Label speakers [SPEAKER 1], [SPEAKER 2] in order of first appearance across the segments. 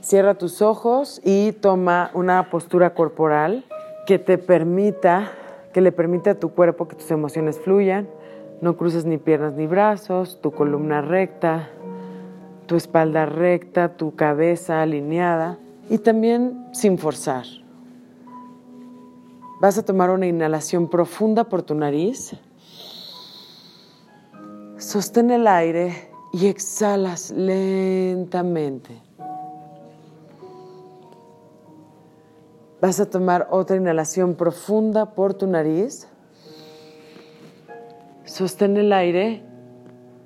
[SPEAKER 1] Cierra tus ojos y toma una postura corporal que te permita, que le permita a tu cuerpo que tus emociones fluyan. No cruces ni piernas ni brazos, tu columna recta, tu espalda recta, tu cabeza alineada y también sin forzar. Vas a tomar una inhalación profunda por tu nariz. Sostén el aire y exhalas lentamente. Vas a tomar otra inhalación profunda por tu nariz. Sostén el aire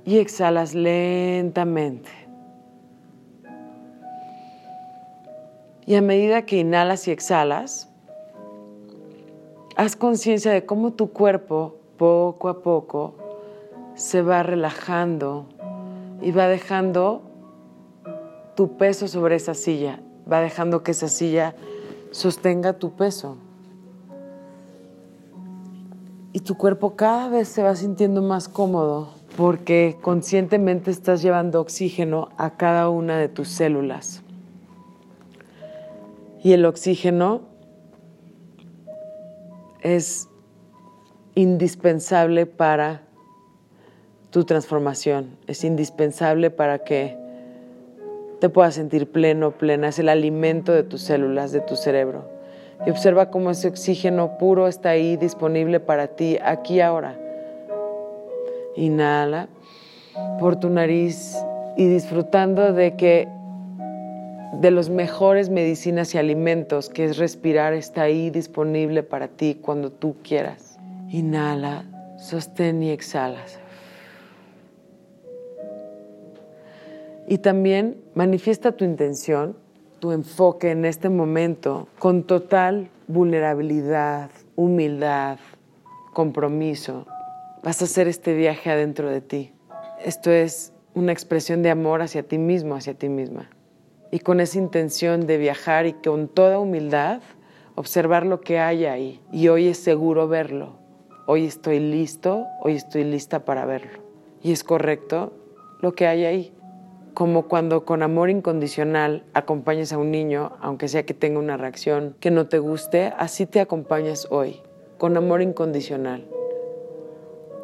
[SPEAKER 1] y exhalas lentamente. Y a medida que inhalas y exhalas, haz conciencia de cómo tu cuerpo poco a poco se va relajando y va dejando tu peso sobre esa silla, va dejando que esa silla sostenga tu peso. Y tu cuerpo cada vez se va sintiendo más cómodo porque conscientemente estás llevando oxígeno a cada una de tus células. Y el oxígeno es indispensable para tu transformación, es indispensable para que te puedas sentir pleno, plena, es el alimento de tus células, de tu cerebro. Y observa cómo ese oxígeno puro está ahí disponible para ti, aquí ahora. Inhala por tu nariz y disfrutando de que de los mejores medicinas y alimentos, que es respirar, está ahí disponible para ti cuando tú quieras. Inhala, sostén y exhalas. Y también manifiesta tu intención, tu enfoque en este momento con total vulnerabilidad, humildad, compromiso. Vas a hacer este viaje adentro de ti. Esto es una expresión de amor hacia ti mismo, hacia ti misma. Y con esa intención de viajar y con toda humildad observar lo que hay ahí. Y hoy es seguro verlo. Hoy estoy listo, hoy estoy lista para verlo. Y es correcto lo que hay ahí como cuando con amor incondicional acompañas a un niño, aunque sea que tenga una reacción que no te guste, así te acompañas hoy, con amor incondicional.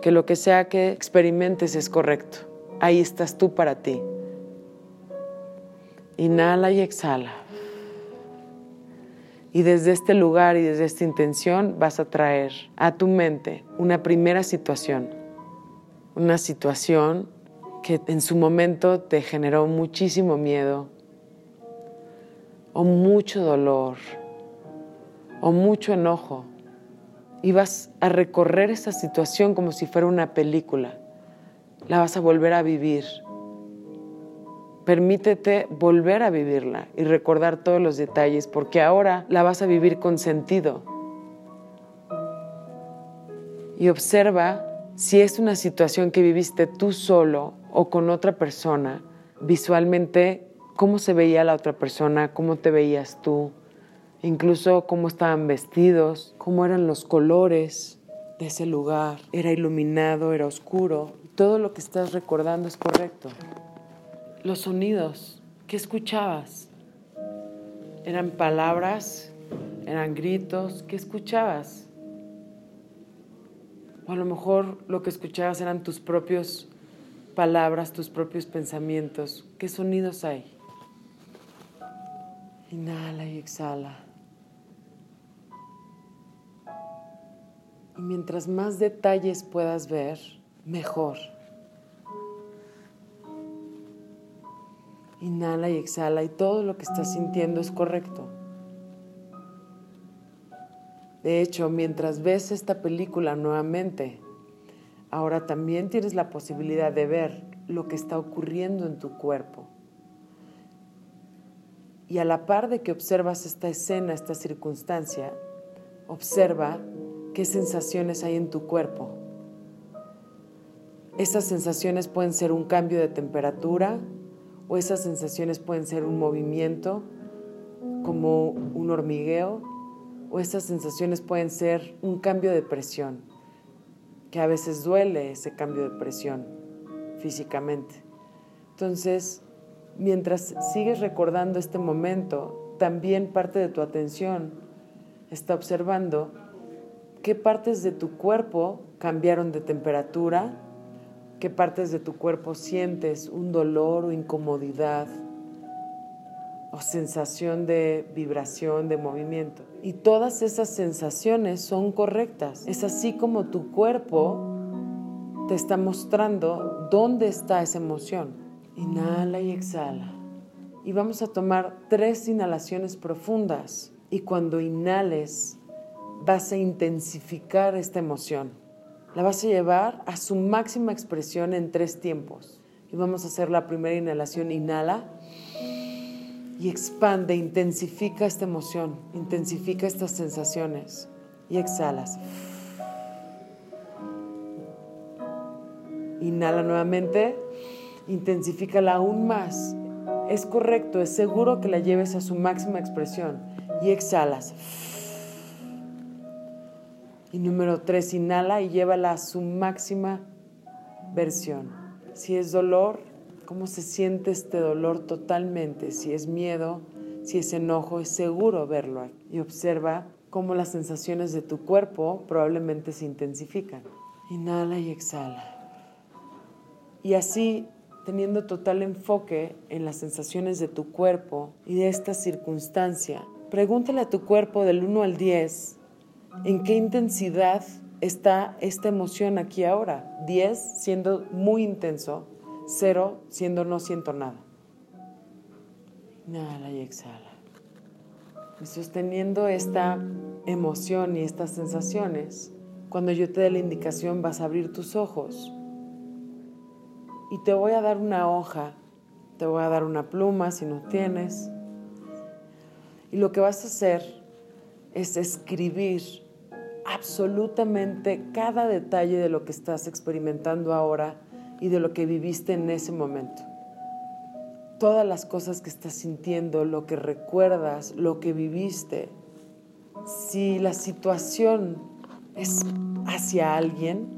[SPEAKER 1] Que lo que sea que experimentes es correcto. Ahí estás tú para ti. Inhala y exhala. Y desde este lugar y desde esta intención vas a traer a tu mente una primera situación. Una situación que en su momento te generó muchísimo miedo o mucho dolor o mucho enojo y vas a recorrer esa situación como si fuera una película. La vas a volver a vivir. Permítete volver a vivirla y recordar todos los detalles porque ahora la vas a vivir con sentido. Y observa si es una situación que viviste tú solo o con otra persona, visualmente cómo se veía la otra persona, cómo te veías tú, incluso cómo estaban vestidos, cómo eran los colores de ese lugar. Era iluminado, era oscuro. Todo lo que estás recordando es correcto. Los sonidos, ¿qué escuchabas? ¿Eran palabras? ¿Eran gritos? ¿Qué escuchabas? O a lo mejor lo que escuchabas eran tus propios palabras, tus propios pensamientos. ¿Qué sonidos hay? Inhala y exhala. Y mientras más detalles puedas ver, mejor. Inhala y exhala y todo lo que estás sintiendo es correcto. De hecho, mientras ves esta película nuevamente, Ahora también tienes la posibilidad de ver lo que está ocurriendo en tu cuerpo. Y a la par de que observas esta escena, esta circunstancia, observa qué sensaciones hay en tu cuerpo. Esas sensaciones pueden ser un cambio de temperatura o esas sensaciones pueden ser un movimiento como un hormigueo o esas sensaciones pueden ser un cambio de presión que a veces duele ese cambio de presión físicamente. Entonces, mientras sigues recordando este momento, también parte de tu atención está observando qué partes de tu cuerpo cambiaron de temperatura, qué partes de tu cuerpo sientes un dolor o incomodidad o sensación de vibración, de movimiento. Y todas esas sensaciones son correctas. Es así como tu cuerpo te está mostrando dónde está esa emoción. Inhala y exhala. Y vamos a tomar tres inhalaciones profundas. Y cuando inhales, vas a intensificar esta emoción. La vas a llevar a su máxima expresión en tres tiempos. Y vamos a hacer la primera inhalación. Inhala y expande, intensifica esta emoción, intensifica estas sensaciones y exhalas. Inhala nuevamente, intensifícala aún más. Es correcto, es seguro que la lleves a su máxima expresión y exhalas. Y número tres, inhala y llévala a su máxima versión. Si es dolor, cómo se siente este dolor totalmente, si es miedo, si es enojo, es seguro verlo y observa cómo las sensaciones de tu cuerpo probablemente se intensifican. Inhala y exhala. Y así, teniendo total enfoque en las sensaciones de tu cuerpo y de esta circunstancia, pregúntale a tu cuerpo del 1 al 10 en qué intensidad está esta emoción aquí ahora. 10 siendo muy intenso, Cero siendo no siento nada. Inhala y exhala. Y sosteniendo esta emoción y estas sensaciones, cuando yo te dé la indicación vas a abrir tus ojos y te voy a dar una hoja, te voy a dar una pluma si no tienes. Y lo que vas a hacer es escribir absolutamente cada detalle de lo que estás experimentando ahora y de lo que viviste en ese momento. Todas las cosas que estás sintiendo, lo que recuerdas, lo que viviste. Si la situación es hacia alguien,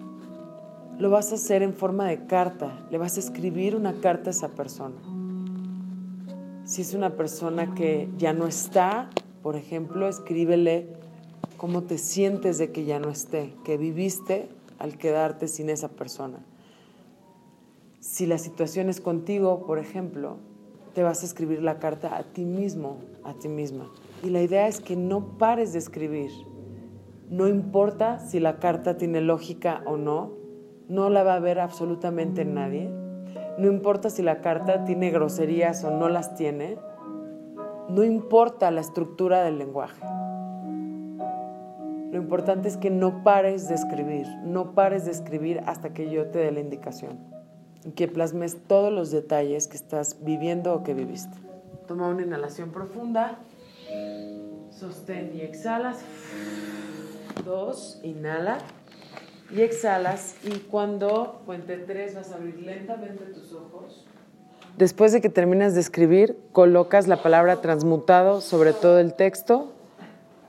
[SPEAKER 1] lo vas a hacer en forma de carta. Le vas a escribir una carta a esa persona. Si es una persona que ya no está, por ejemplo, escríbele cómo te sientes de que ya no esté, que viviste al quedarte sin esa persona. Si la situación es contigo, por ejemplo, te vas a escribir la carta a ti mismo, a ti misma. Y la idea es que no pares de escribir. No importa si la carta tiene lógica o no, no la va a ver absolutamente nadie. No importa si la carta tiene groserías o no las tiene. No importa la estructura del lenguaje. Lo importante es que no pares de escribir, no pares de escribir hasta que yo te dé la indicación que plasmes todos los detalles que estás viviendo o que viviste. Toma una inhalación profunda, sostén y exhalas. Dos, inhala y exhalas. Y cuando cuente tres, vas a abrir lentamente tus ojos. Después de que terminas de escribir, colocas la palabra transmutado sobre todo el texto.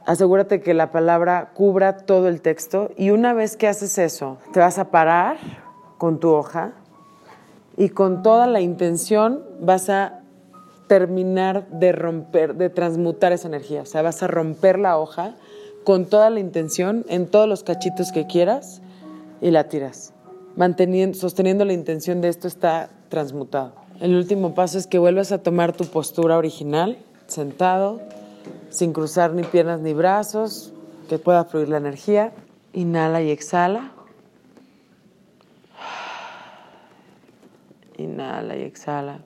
[SPEAKER 1] Asegúrate que la palabra cubra todo el texto. Y una vez que haces eso, te vas a parar con tu hoja y con toda la intención vas a terminar de romper, de transmutar esa energía. O sea, vas a romper la hoja con toda la intención en todos los cachitos que quieras y la tiras. Manteniendo, sosteniendo la intención de esto está transmutado. El último paso es que vuelvas a tomar tu postura original, sentado, sin cruzar ni piernas ni brazos, que pueda fluir la energía. Inhala y exhala. Inhala y exhala.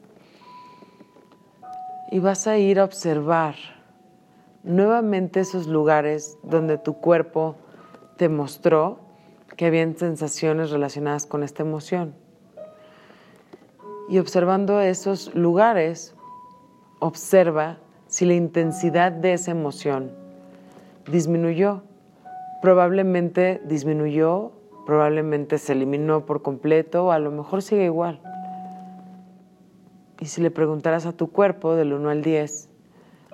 [SPEAKER 1] Y vas a ir a observar nuevamente esos lugares donde tu cuerpo te mostró que habían sensaciones relacionadas con esta emoción. Y observando esos lugares, observa si la intensidad de esa emoción disminuyó. Probablemente disminuyó, probablemente se eliminó por completo o a lo mejor sigue igual. Y si le preguntaras a tu cuerpo del 1 al 10,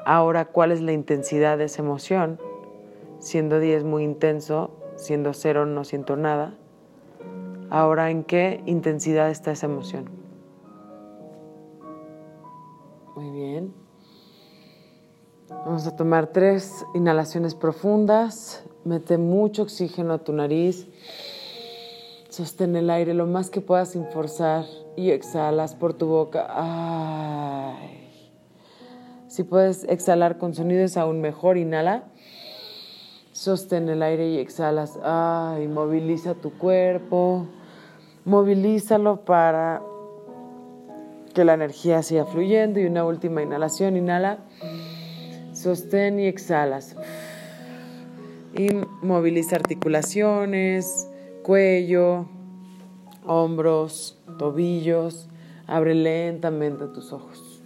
[SPEAKER 1] ahora cuál es la intensidad de esa emoción, siendo 10 muy intenso, siendo 0 no siento nada, ahora en qué intensidad está esa emoción. Bien. Vamos a tomar tres inhalaciones profundas. Mete mucho oxígeno a tu nariz. Sostén el aire lo más que puedas sin forzar y exhalas por tu boca. Si puedes exhalar con sonidos aún mejor, inhala. Sostén el aire y exhalas. Ay, moviliza tu cuerpo. Movilízalo para que la energía siga fluyendo. Y una última inhalación, inhala. Sostén y exhalas. Y moviliza articulaciones, cuello, hombros, tobillos. Abre lentamente tus ojos.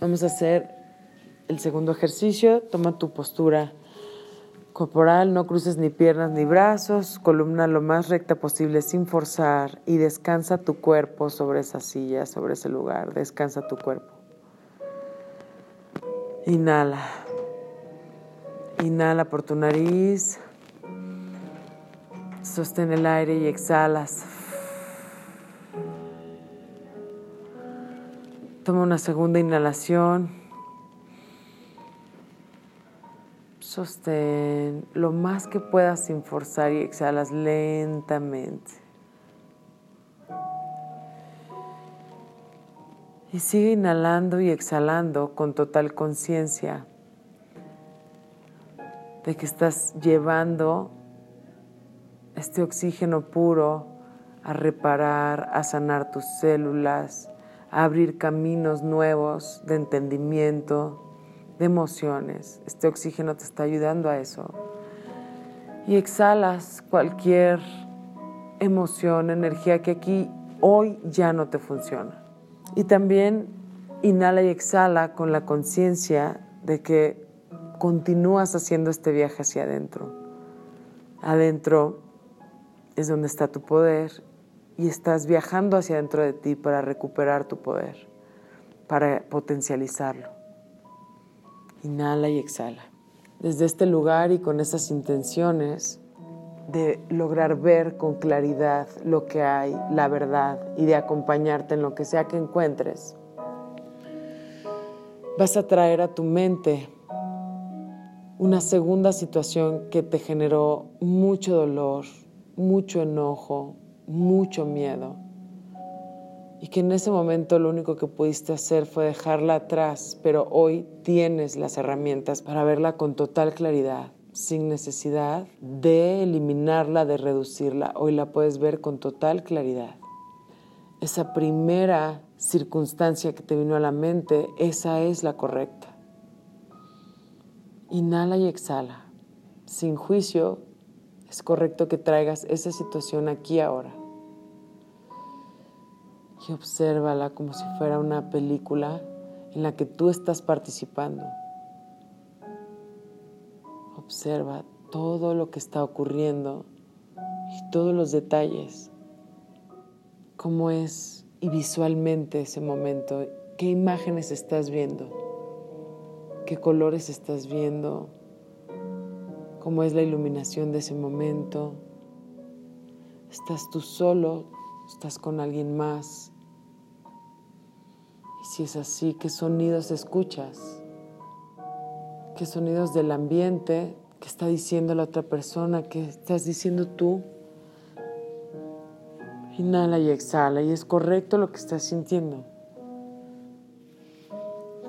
[SPEAKER 1] Vamos a hacer el segundo ejercicio. Toma tu postura corporal, no cruces ni piernas ni brazos, columna lo más recta posible sin forzar y descansa tu cuerpo sobre esa silla, sobre ese lugar. Descansa tu cuerpo. Inhala. Inhala por tu nariz. Sostén el aire y exhalas. Toma una segunda inhalación. Sostén lo más que puedas sin forzar y exhalas lentamente. Y sigue inhalando y exhalando con total conciencia de que estás llevando este oxígeno puro a reparar, a sanar tus células, a abrir caminos nuevos de entendimiento, de emociones. Este oxígeno te está ayudando a eso. Y exhalas cualquier emoción, energía que aquí hoy ya no te funciona. Y también inhala y exhala con la conciencia de que continúas haciendo este viaje hacia adentro. Adentro es donde está tu poder y estás viajando hacia adentro de ti para recuperar tu poder, para potencializarlo. Inhala y exhala. Desde este lugar y con esas intenciones, de lograr ver con claridad lo que hay, la verdad y de acompañarte en lo que sea que encuentres, vas a traer a tu mente una segunda situación que te generó mucho dolor, mucho enojo, mucho miedo. Y que en ese momento lo único que pudiste hacer fue dejarla atrás, pero hoy tienes las herramientas para verla con total claridad sin necesidad de eliminarla, de reducirla. Hoy la puedes ver con total claridad. Esa primera circunstancia que te vino a la mente, esa es la correcta. Inhala y exhala. Sin juicio, es correcto que traigas esa situación aquí ahora. Y obsérvala como si fuera una película en la que tú estás participando. Observa todo lo que está ocurriendo y todos los detalles. Cómo es y visualmente ese momento. ¿Qué imágenes estás viendo? ¿Qué colores estás viendo? ¿Cómo es la iluminación de ese momento? ¿Estás tú solo? ¿Estás con alguien más? Y si es así, ¿qué sonidos escuchas? ¿Qué sonidos del ambiente ¿Qué está diciendo la otra persona? ¿Qué estás diciendo tú? Inhala y exhala. Y es correcto lo que estás sintiendo.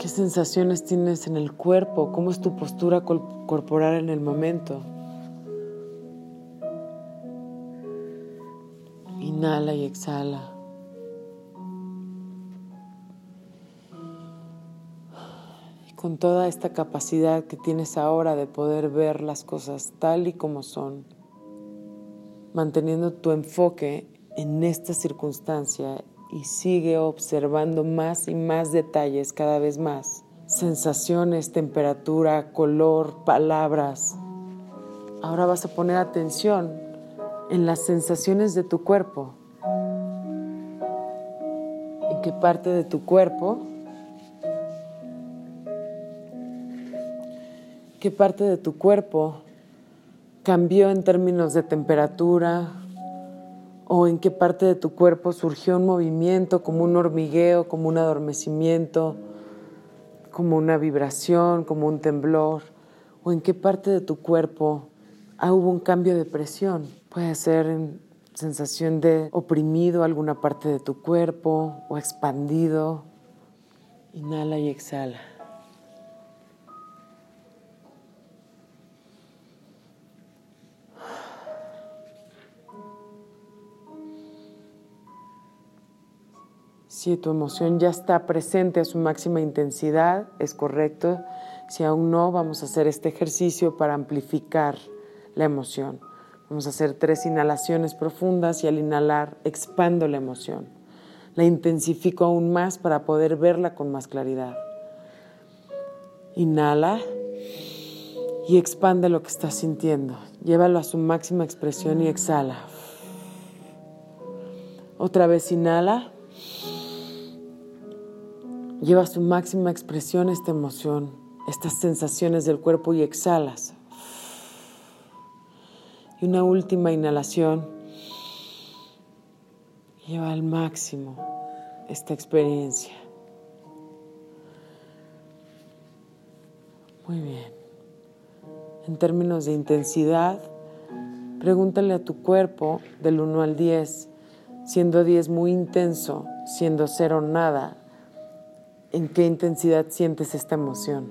[SPEAKER 1] ¿Qué sensaciones tienes en el cuerpo? ¿Cómo es tu postura corporal en el momento? Inhala y exhala. con toda esta capacidad que tienes ahora de poder ver las cosas tal y como son, manteniendo tu enfoque en esta circunstancia y sigue observando más y más detalles cada vez más, sensaciones, temperatura, color, palabras. Ahora vas a poner atención en las sensaciones de tu cuerpo, en qué parte de tu cuerpo qué parte de tu cuerpo cambió en términos de temperatura o en qué parte de tu cuerpo surgió un movimiento, como un hormigueo, como un adormecimiento, como una vibración, como un temblor, o en qué parte de tu cuerpo ah, hubo un cambio de presión. Puede ser en sensación de oprimido alguna parte de tu cuerpo o expandido. Inhala y exhala. Si tu emoción ya está presente a su máxima intensidad, es correcto. Si aún no, vamos a hacer este ejercicio para amplificar la emoción. Vamos a hacer tres inhalaciones profundas y al inhalar expando la emoción. La intensifico aún más para poder verla con más claridad. Inhala y expande lo que estás sintiendo. Llévalo a su máxima expresión y exhala. Otra vez inhala Lleva a su máxima expresión esta emoción, estas sensaciones del cuerpo y exhalas. Y una última inhalación. Lleva al máximo esta experiencia. Muy bien. En términos de intensidad, pregúntale a tu cuerpo del 1 al 10, siendo 10 muy intenso, siendo 0 nada, en qué intensidad sientes esta emoción.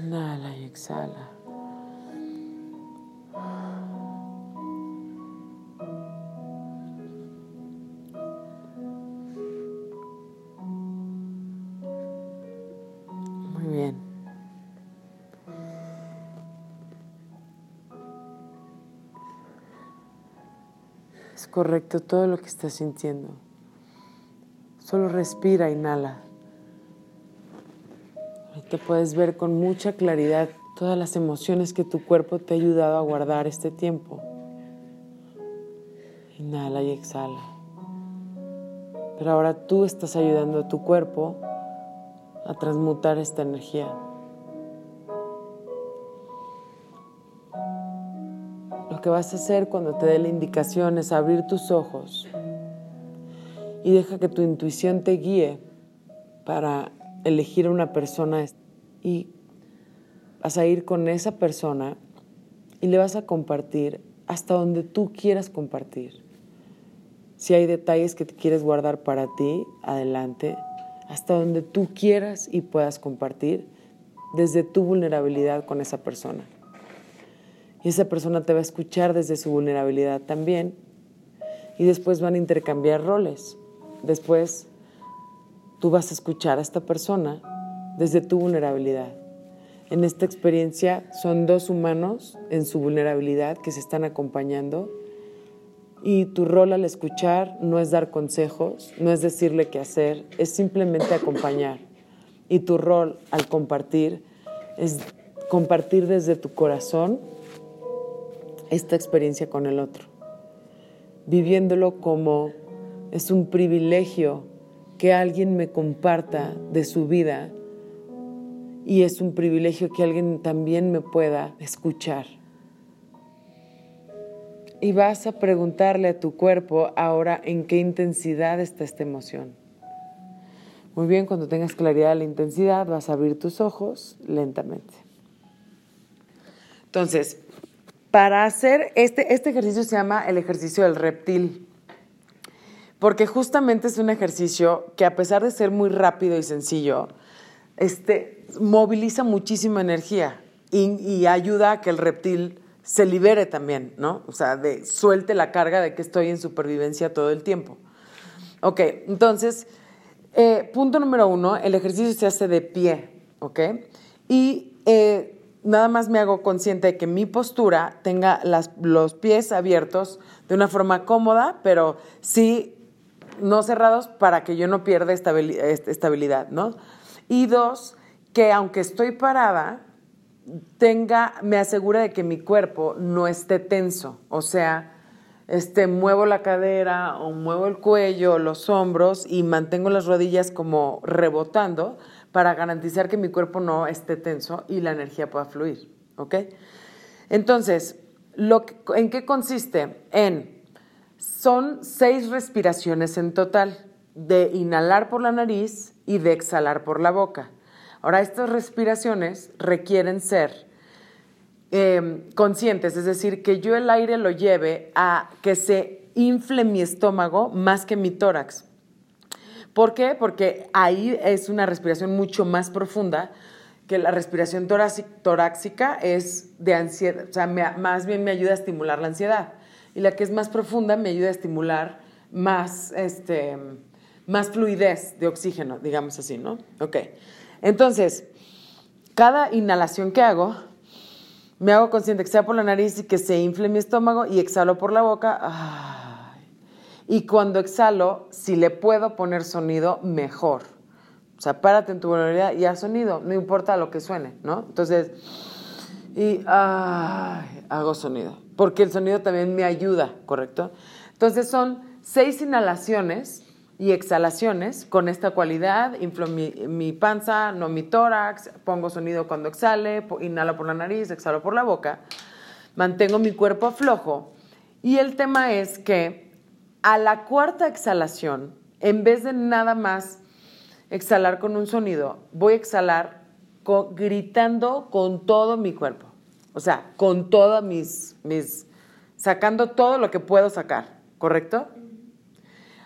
[SPEAKER 1] Inhala y exhala. Muy bien. Es correcto todo lo que estás sintiendo. Solo respira, inhala. te puedes ver con mucha claridad todas las emociones que tu cuerpo te ha ayudado a guardar este tiempo. Inhala y exhala. Pero ahora tú estás ayudando a tu cuerpo a transmutar esta energía. Lo que vas a hacer cuando te dé la indicación es abrir tus ojos y deja que tu intuición te guíe para elegir a una persona y vas a ir con esa persona y le vas a compartir hasta donde tú quieras compartir. Si hay detalles que te quieres guardar para ti, adelante, hasta donde tú quieras y puedas compartir desde tu vulnerabilidad con esa persona. Y esa persona te va a escuchar desde su vulnerabilidad también y después van a intercambiar roles. Después, tú vas a escuchar a esta persona desde tu vulnerabilidad. En esta experiencia son dos humanos en su vulnerabilidad que se están acompañando y tu rol al escuchar no es dar consejos, no es decirle qué hacer, es simplemente acompañar. Y tu rol al compartir es compartir desde tu corazón esta experiencia con el otro, viviéndolo como es un privilegio que alguien me comparta de su vida y es un privilegio que alguien también me pueda escuchar. Y vas a preguntarle a tu cuerpo ahora en qué intensidad está esta emoción. Muy bien, cuando tengas claridad de la intensidad, vas a abrir tus ojos lentamente. Entonces, para hacer este, este ejercicio se llama el ejercicio del reptil porque justamente es un ejercicio que a pesar de ser muy rápido y sencillo, este, moviliza muchísima energía y, ayuda a que el reptil se libere también, ¿no? O sea, de suelte la carga de que estoy en supervivencia todo el tiempo. Ok, entonces, eh, punto número uno, el ejercicio se hace de pie, ¿ok? Y eh, nada más me hago consciente de que mi postura tenga los pies abiertos de una forma cómoda, pero sí no cerrados para que yo no pierda estabilidad, ¿no? Y dos, que aunque estoy parada, tenga, me asegura de que mi cuerpo no esté tenso, o sea, este, muevo la cadera o muevo el cuello, los hombros y mantengo las rodillas como rebotando para garantizar que mi cuerpo no esté tenso y la energía pueda fluir, ¿ok? Entonces, Lo ¿En qué consiste? En, son seis respiraciones en total, de inhalar por la nariz y de exhalar por la boca. Ahora, estas respiraciones requieren ser em, conscientes, es decir, que yo el aire lo lleve a que se infle mi estómago más que mi tórax. ¿Por qué? Porque ahí es una respiración mucho más profunda que la respiración torácica es de ansiedad, o sea, más bien me ayuda a estimular la ansiedad. Y la que es más profunda me ayuda a estimular más, este, más fluidez de oxígeno, digamos así, ¿no? Ok. Entonces, cada inhalación que hago, me hago consciente que sea por la nariz y que se infle mi estómago y exhalo por la boca. Y cuando exhalo, si le puedo poner sonido, mejor. O sea, párate en tu vulnerabilidad y haz sonido, no importa lo que suene, ¿no? Entonces, y hago sonido, porque el sonido también me ayuda, ¿correcto? Entonces son seis inhalaciones y exhalaciones con esta cualidad, inflo mi, panza, no mi tórax, pongo sonido cuando exhale, inhalo por la nariz, exhalo por la boca, mantengo mi cuerpo flojo. Y el tema es que a la cuarta exhalación, en vez de nada más exhalar con un sonido, voy a exhalar gritando con todo mi cuerpo. O sea, con todas mis, mis, sacando todo lo que puedo sacar, ¿correcto?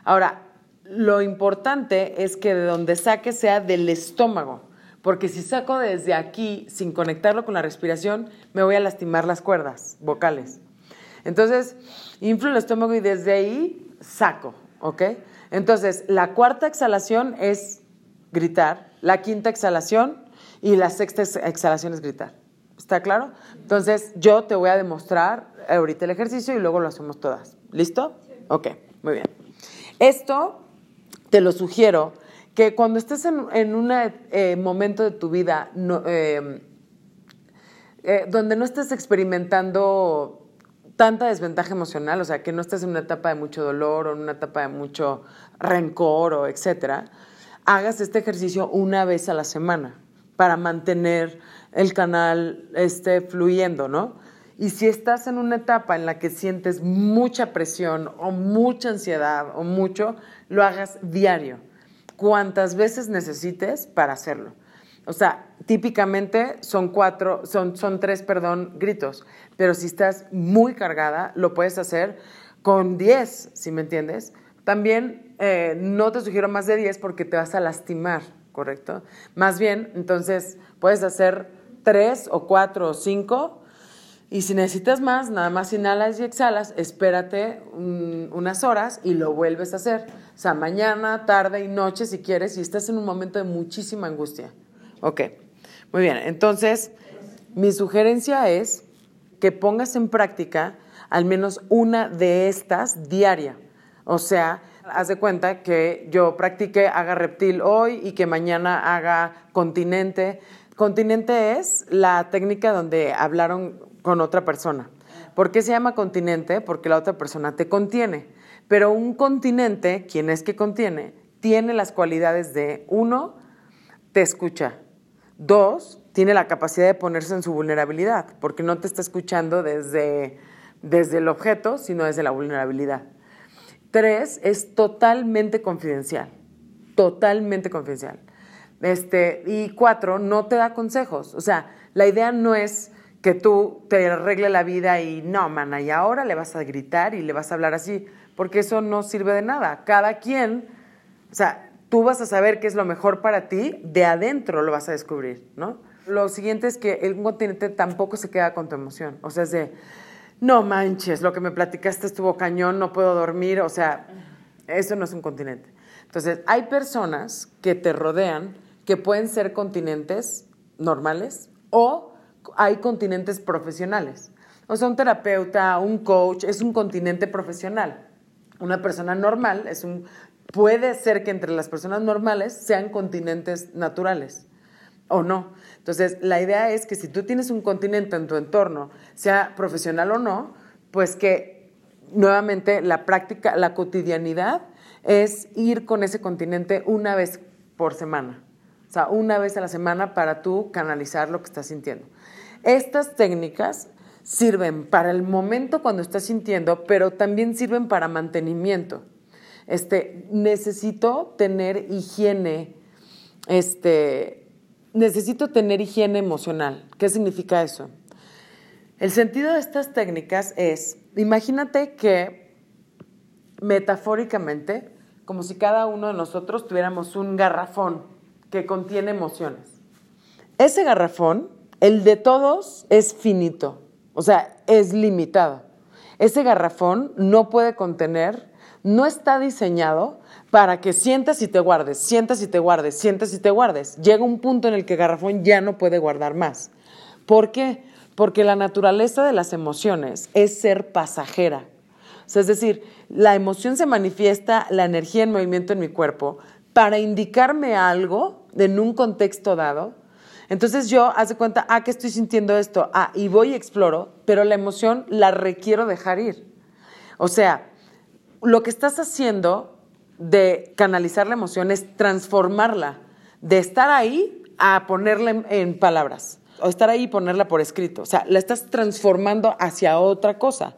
[SPEAKER 1] Ahora, lo importante es que de donde saque sea del estómago, porque si saco desde aquí sin conectarlo con la respiración, me voy a lastimar las cuerdas vocales. Entonces, inflo el estómago y desde ahí saco, ¿ok? Entonces, la cuarta exhalación es gritar, la quinta exhalación y la sexta exhalación es gritar. ¿Está claro? Entonces, yo te voy a demostrar ahorita el ejercicio y luego lo hacemos todas. ¿Listo? Ok, muy bien. Esto te lo sugiero que cuando estés en, un eh, momento de tu vida eh, eh, donde no estés experimentando tanta desventaja emocional, o sea, que no estés en una etapa de mucho dolor o en una etapa de mucho rencor o etcétera, hagas este ejercicio una vez a la semana para mantener el canal este, fluyendo, ¿no? Y si estás en una etapa en la que sientes mucha presión o mucha ansiedad o mucho, lo hagas diario, cuantas veces necesites para hacerlo. O sea, típicamente son cuatro, son, son tres, perdón, gritos, pero si estás muy cargada, lo puedes hacer con diez, si me entiendes. También eh, no te sugiero más de 10 porque te vas a lastimar, ¿correcto? Más bien, entonces puedes hacer 3 o 4 o 5 y si necesitas más, nada más inhalas y exhalas, espérate unas horas y lo vuelves a hacer. O sea, mañana, tarde y noche si quieres y estás en un momento de muchísima angustia. Ok, muy bien. Entonces, mi sugerencia es que pongas en práctica al menos una de estas diaria. O sea, haz de cuenta que yo practique haga reptil hoy y que mañana haga continente. Continente es la técnica donde hablaron con otra persona. ¿Por qué se llama continente? Porque la otra persona te contiene. Pero un continente, quien es que contiene, tiene las cualidades de, uno, te escucha. Dos, tiene la capacidad de ponerse en su vulnerabilidad, porque no te está escuchando desde, desde el objeto, sino desde la vulnerabilidad. Tres, es totalmente confidencial, totalmente confidencial. Este, y cuatro, no te da consejos. O sea, la idea no es que tú te arregle la vida y no, mana, y ahora le vas a gritar y le vas a hablar así, porque eso no sirve de nada. Cada quien, o sea, tú vas a saber qué es lo mejor para ti, de adentro lo vas a descubrir, ¿no? Lo siguiente es que el continente tampoco se queda con tu emoción. O sea, es de, no manches, lo que me platicaste estuvo cañón, no puedo dormir, o sea, eso no es un continente. Entonces, hay personas que te rodean que pueden ser continentes normales o hay continentes profesionales. O sea, un terapeuta, un coach, es un continente profesional. Una persona normal es un, puede ser que entre las personas normales sean continentes naturales o no. Entonces, la idea es que si tú tienes un continente en tu entorno, sea profesional o no, pues que nuevamente la práctica, la cotidianidad es ir con ese continente una vez por semana. O sea, una vez a la semana para tú canalizar lo que estás sintiendo. Estas técnicas sirven para el momento cuando estás sintiendo, pero también sirven para mantenimiento. Este, necesito tener higiene, este, necesito tener higiene emocional. ¿Qué significa eso? El sentido de estas técnicas es, imagínate que metafóricamente, como si cada uno de nosotros tuviéramos un garrafón que contiene emociones. Ese garrafón, el de todos, es finito o sea, es limitado. Ese garrafón no puede contener, no está diseñado para que sientas y te guardes, sientas y te guardes, sientas y te guardes. Llega un punto en el que garrafón ya no puede guardar más. ¿Por qué? Porque la naturaleza de las emociones es ser pasajera. es decir, la emoción se manifiesta, la energía en movimiento en mi cuerpo, para indicarme algo en un contexto dado, entonces yo, hace cuenta, ah, que estoy sintiendo esto, ah, y voy y exploro, pero la emoción la requiero dejar ir. O sea, lo que estás haciendo de canalizar la emoción es transformarla, de estar ahí a ponerla en, palabras, o estar ahí y ponerla por escrito. O sea, la estás transformando hacia otra cosa.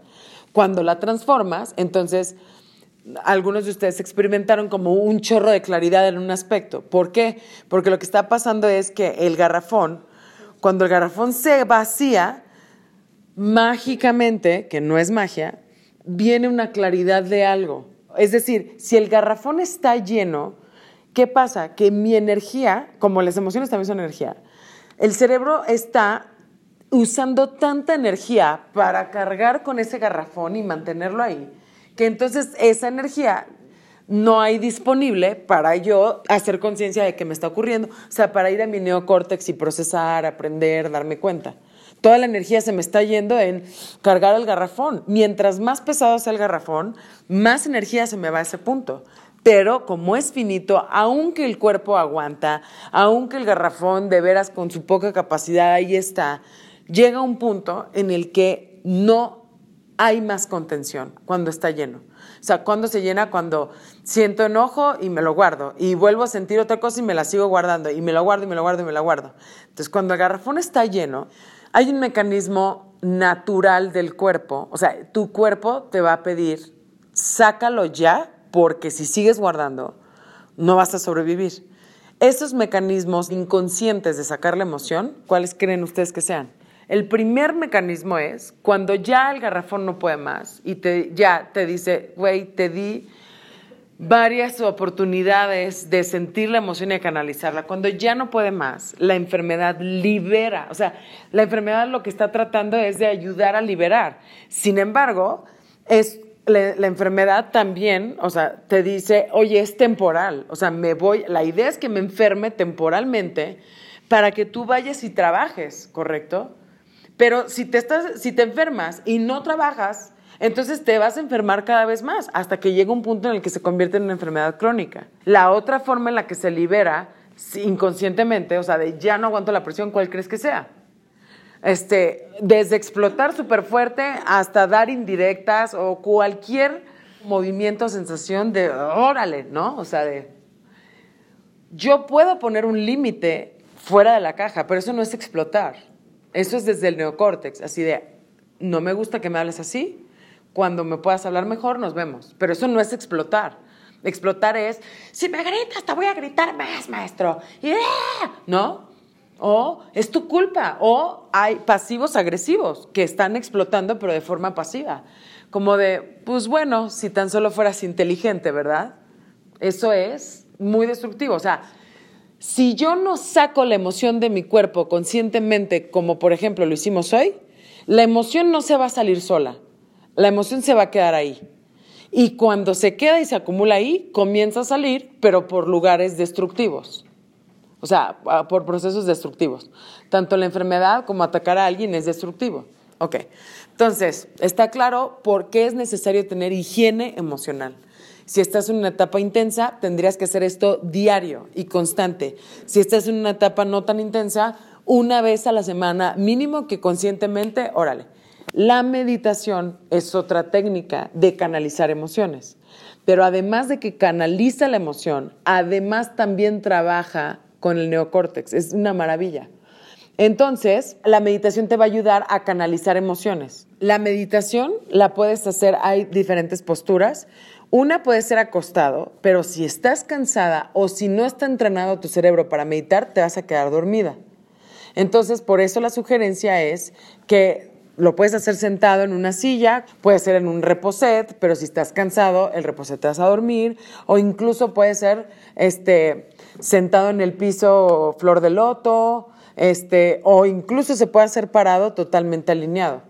[SPEAKER 1] Cuando la transformas, entonces algunos de ustedes experimentaron como un chorro de claridad en un aspecto. ¿Por qué? Porque lo que está pasando es que el garrafón, cuando el garrafón se vacía, mágicamente, que no es magia, viene una claridad de algo. Es decir, si el garrafón está lleno, ¿qué pasa? Que mi energía, como las emociones también son energía, el cerebro está usando tanta energía para cargar con ese garrafón y mantenerlo ahí, que entonces esa energía no hay disponible para yo hacer conciencia de que me está ocurriendo, o sea, para ir a mi neocórtex y procesar, aprender, darme cuenta. Toda la energía se me está yendo en cargar el garrafón. Mientras más pesado sea el garrafón, más energía se me va a ese punto. Pero como es finito, aunque el cuerpo aguanta, aunque el garrafón de veras con su poca capacidad ahí está, llega un punto en el que no hay más contención cuando está lleno. O sea, cuando se llena, cuando siento enojo y me lo guardo, y vuelvo a sentir otra cosa y me la sigo guardando, y me lo guardo y me lo guardo y me la guardo. Entonces, cuando el garrafón está lleno, hay un mecanismo natural del cuerpo, o sea, tu cuerpo te va a pedir, sácalo ya, porque si sigues guardando, no vas a sobrevivir. Esos mecanismos inconscientes de sacar la emoción, ¿cuáles creen ustedes que sean? El primer mecanismo es cuando ya el garrafón no puede más y te, ya te dice, güey, te di varias oportunidades de sentir la emoción y de canalizarla. Cuando ya no puede más, la enfermedad libera. O sea, la enfermedad lo que está tratando es de ayudar a liberar. Sin embargo, es la, la, enfermedad también, o sea, te dice, oye, es temporal. O sea, me voy, la idea es que me enferme temporalmente para que tú vayas y trabajes, ¿correcto? Pero si te, estás, si te enfermas y no trabajas, entonces te vas a enfermar cada vez más hasta que llega un punto en el que se convierte en una enfermedad crónica. La otra forma en la que se libera inconscientemente, o sea, de ya no aguanto la presión, ¿cuál crees que sea? Este, desde explotar súper fuerte hasta dar indirectas o cualquier movimiento o sensación de órale, ¿no? O sea, de yo puedo poner un límite fuera de la caja, pero eso no es explotar. Eso es desde el neocórtex, así de, no me gusta que me hables así, cuando me puedas hablar mejor nos vemos. Pero eso no es explotar. Explotar es, si me gritas, te voy a gritar más, maestro. ¿No? O es tu culpa. O hay pasivos agresivos que están explotando, pero de forma pasiva. Como de, pues bueno, si tan solo fueras inteligente, ¿verdad? Eso es muy destructivo. O sea, si yo no saco la emoción de mi cuerpo conscientemente, como por ejemplo lo hicimos hoy, la emoción no se va a salir sola, la emoción se va a quedar ahí. Y cuando se queda y se acumula ahí, comienza a salir, pero por lugares destructivos. O sea, por procesos destructivos. Tanto la enfermedad como atacar a alguien es destructivo. Ok, entonces, está claro por qué es necesario tener higiene emocional. Si estás en una etapa intensa, tendrías que hacer esto diario y constante. Si estás en una etapa no tan intensa, una vez a la semana, mínimo que conscientemente, órale. La meditación es otra técnica de canalizar emociones, pero además de que canaliza la emoción, además también trabaja con el neocórtex. Es una maravilla. Entonces, la meditación te va a ayudar a canalizar emociones. La meditación la puedes hacer, hay diferentes posturas. Una puede ser acostado, pero si estás cansada o si no está entrenado tu cerebro para meditar, te vas a quedar dormida. Entonces, por eso la sugerencia es que lo puedes hacer sentado en una silla, puede ser en un reposet, pero si estás cansado, el reposet te vas a dormir, o incluso puede ser este, sentado en el piso flor de loto, este, o incluso se puede hacer parado totalmente alineado.